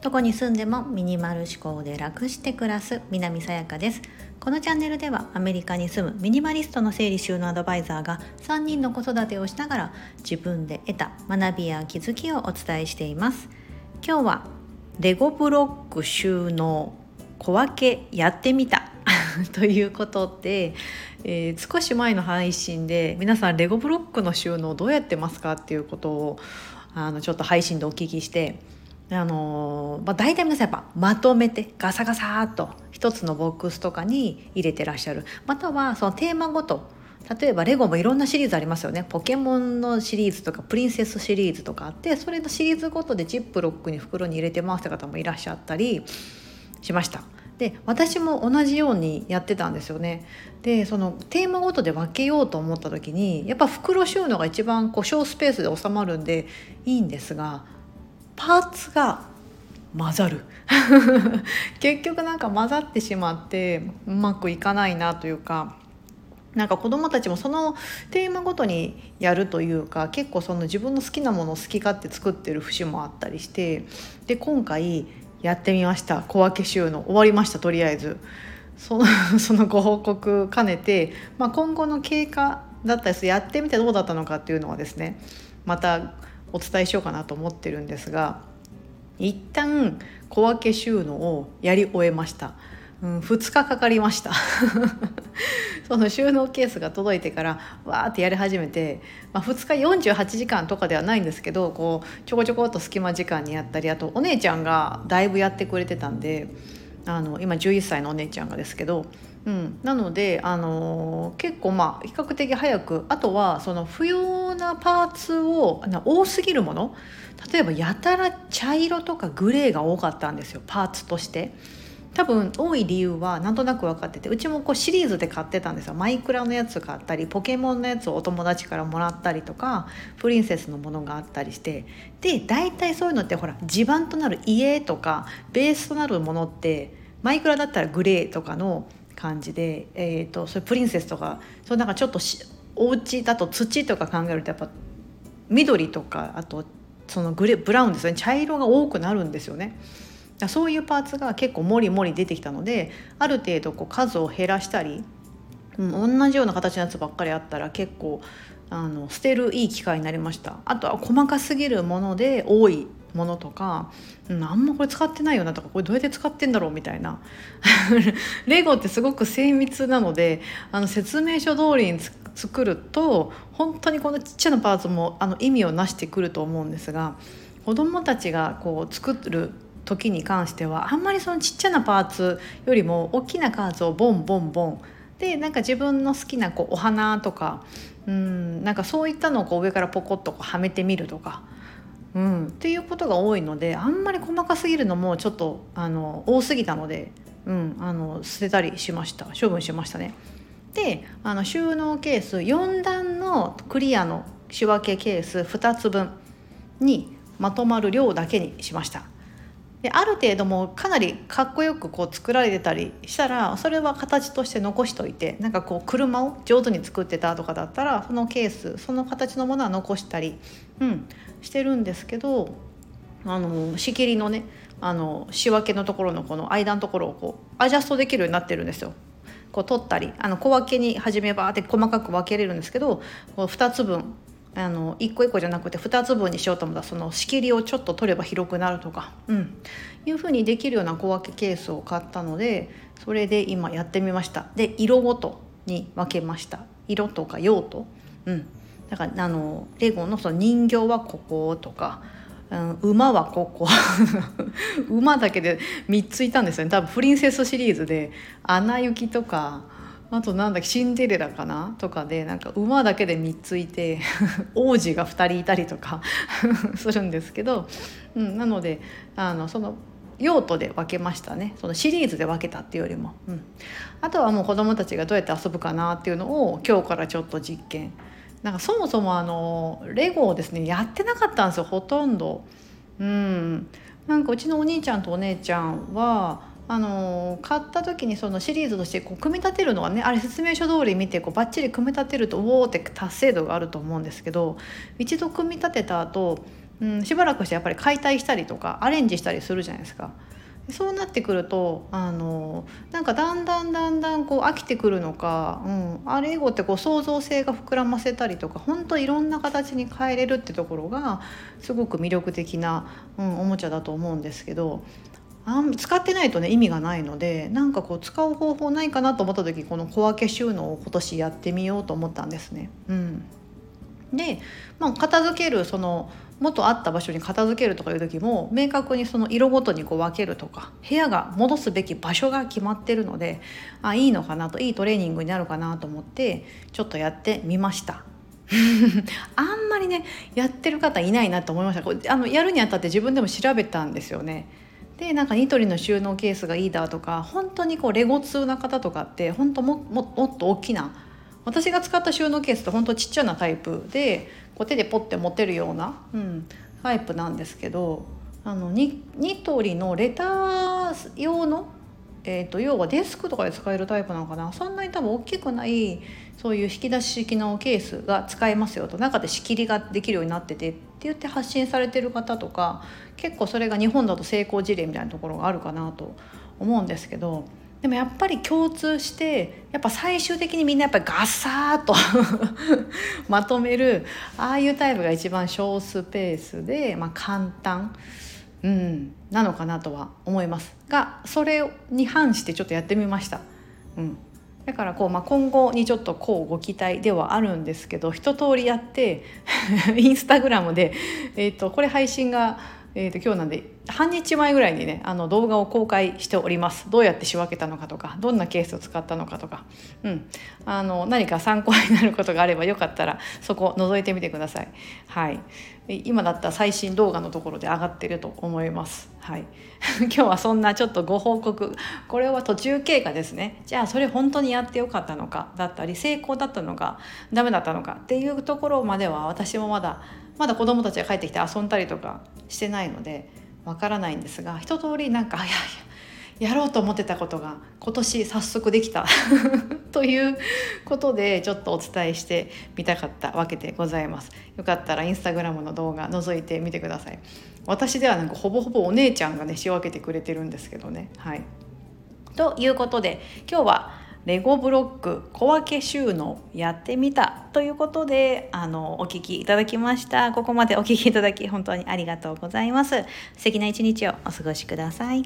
どこに住んでもミニマル思考で楽して暮らす南さやかです。このチャンネルではアメリカに住むミニマリストの整理収納アドバイザーが3人の子育てをしながら自分で得た学びや気づきをお伝えしています。今日はレゴブロック収納小分けやってみた ということで、えー、少し前の配信で皆さんレゴブロックの収納どうやってますかっていうことをあのちょっと配信でお聞きしてあのまあ、大体皆さんやっぱまとめてガサガサっと一つのボックスとかに入れてらっしゃるまたはそのテーマごと例えばレゴもいろんなシリーズありますよねポケモンのシリーズとかプリンセスシリーズとかあってそれのシリーズごとでジップロックに袋に入れてますって方もいらっしゃったりしました。で私も同じようにやってたんですよね。でそのテーマごとで分けようと思った時にやっぱ袋収納が一番こう小スペースで収まるんでいいんですがパーツが混ざる 結局なんか混ざってしまってうまくいかないなというかなんか子どもたちもそのテーマごとにやるというか結構その自分の好きなものを好き勝手作ってる節もあったりしてで今回やってみました。小分け収納終わりましたとりあえず。その そのご報告兼ねて、まあ、今後の経過だったりするやってみてどうだったのかっていうのはですねまたお伝えしようかなと思ってるんですが一旦小分け収納をやり終えました。うん、2日かかりました その収納ケースが届いてからわーってやり始めて、まあ、2日48時間とかではないんですけどこうちょこちょこっと隙間時間にやったりあとお姉ちゃんがだいぶやってくれてたんであの今11歳のお姉ちゃんがですけど、うん、なので、あのー、結構まあ比較的早くあとはその不要なパーツを多すぎるもの例えばやたら茶色とかグレーが多かったんですよパーツとして。多分多い理由はなんとなく分かっててうちもこうシリーズで買ってたんですよ。マイクラのやつ買ったりポケモンのやつをお友達からもらったりとかプリンセスのものがあったりして。で大体そういうのってほら地盤となる家とかベースとなるものってマイクラだったらグレーとかの感じで、えーと、それプリンセスとかそなんかちょっとしお家だと土とか考えるとやっぱ緑とかあとそのグレブラウンですね。茶色が多くなるんですよね。そういうパーツが結構もりもり出てきたのである程度こう数を減らしたり、うん、同じような形のやつばっかりあったら結構あの捨てるいい機会になりました。あとは細かすぎるもので多いものとか、うん、あんまこれ使ってないよなとかこれどうやって使ってんだろうみたいな。レゴってすごく精密なのであの説明書通りに作ると本当にこのちっちゃなパーツもあの意味をなしてくると思うんですが子どもたちがこう作る時に関してはあんまりそのちっちゃなパーツよりも大きなパーツをボンボンボンでなんか自分の好きなこうお花とかうんなんかそういったのをこう上からポコッとこうはめてみるとか。うん、っていうことが多いのであんまり細かすぎるのもちょっとあの多すぎたので、うん、あの捨てたりしました処分しましたね。であの収納ケース4段のクリアの仕分けケース2つ分にまとまる量だけにしました。である程度もかなりかっこよくこう作られてたりしたらそれは形として残しといてなんかこう車を上手に作ってたとかだったらそのケースその形のものは残したり、うん、してるんですけどあの仕切りのねあの仕分けのところのこの間のところをこうアジャストできるようになってるんですよ。こう取ったりあの小分けに初めばって細かく分けれるんですけどこう2つ分あの1個1個じゃなくて2つ分にしようと思ったらその仕切りをちょっと取れば広くなるとか、うん、いうふうにできるような小分けケースを買ったのでそれで今やってみました。で色ごとに分けました。色とか用途、うん、だからあのレゴのその人形はこことか、うん、馬はここ。馬だけで3ついたんですよね。多分プリンセスシリーズで「アナ雪」とかあとなんだっけシンデレラかな？とかでなんか馬だけで3ついて 王子が2人いたりとか するんですけど、うん、なのであのその用途で分けましたね。そのシリーズで分けたっていうよりも、うん、あとはもう子どもたちがどうやって遊ぶかなっていうのを今日からちょっと実験。なんかそもそもあのレゴをですねやってなかったんですよほとんど。うん、なんかうちのお兄ちゃんとお姉ちゃんはあの買った時にそのシリーズとしてこう組み立てるのはねあれ説明書通り見てこうバッチリ組み立てるとおおって達成度があると思うんですけど一度組み立てた後、うん、しばらくしてやっぱり解体したりとかアレンジしたりするじゃないですか。そうなってくるとあのなんかだんだんだんだんこう飽きてくるのか、うん、あれ英語ってこう創造性が膨らませたりとか本当いろんな形に変えれるってところがすごく魅力的な、うん、おもちゃだと思うんですけどあん使ってないとね意味がないのでなんかこう使う方法ないかなと思った時この小分け収納を今年やってみようと思ったんですね。うん、で、まあ、片付けるその元あった場所に片付けるとかいう時も明確にその色ごとにこう分けるとか部屋が戻すべき場所が決まってるのであいいのかなといいトレーニングになるかなと思ってちょっとやってみました。あんまりねやってる方いないなと思いましたこれあのやるにあたって自分でも調べたんですよね。でなんかニトリの収納ケースがいいだとか本当にこうレゴ通な方とかって本当もももっと大きな私が使った収納ケースって本当ちっちゃなタイプでこう手でポッて持てるような、うん、タイプなんですけどあのニニトリのレター用の、えーと、要はデスクとかで使えるタイプなのかな。そんなに多分大きくないそういう引き出し式のケースが使えますよと。中で仕切りができるようになっててって言って発信されてる方とか結構それが日本だと成功事例みたいなところがあるかなと思うんですけど。でもやっぱり共通してやっぱ最終的にみんなやっぱりガサーと まとめるああいうタイプが一番小スペースで、まあ、簡単、うん、なのかなとは思いますがそれに反してちょっとやってみました。うんだからこう、まあ、今後にちょっとこうご期待ではあるんですけど一通りやって インスタグラムで、えーとこれ配信がえー、と今日なんで半日前ぐらいにねあの動画を公開しております。どうやって仕分けたのかとかどんなケースを使ったのかとか、うん、あの何か参考になることがあればよかったらそこ覗いてみてください。はい、今だったら最新動画のところで上がってると思います。はい、今日はそんなちょっとご報告。これは途中経過ですね。じゃあそれ本当にやってよかったのかだったり成功だったのかダメだったのかっていうところまでは私もまだまだ子どもたちが帰ってきて遊んだりとかしてないのでわからないんですが一通りなんかいやいややろうと思ってたことが今年早速できた ということでちょっとお伝えしてみたかったわけでございます。よかったらインスタグラムの動画覗いてみてください。私ではなんかほぼほぼお姉ちゃんがね仕分けてくれてるんですけどね。はい。ということで今日はレゴブロック小分け収納やってみたということであのお聞きいただきました。ここまでお聞きいただき本当にありがとうございます。素敵な一日をお過ごしください。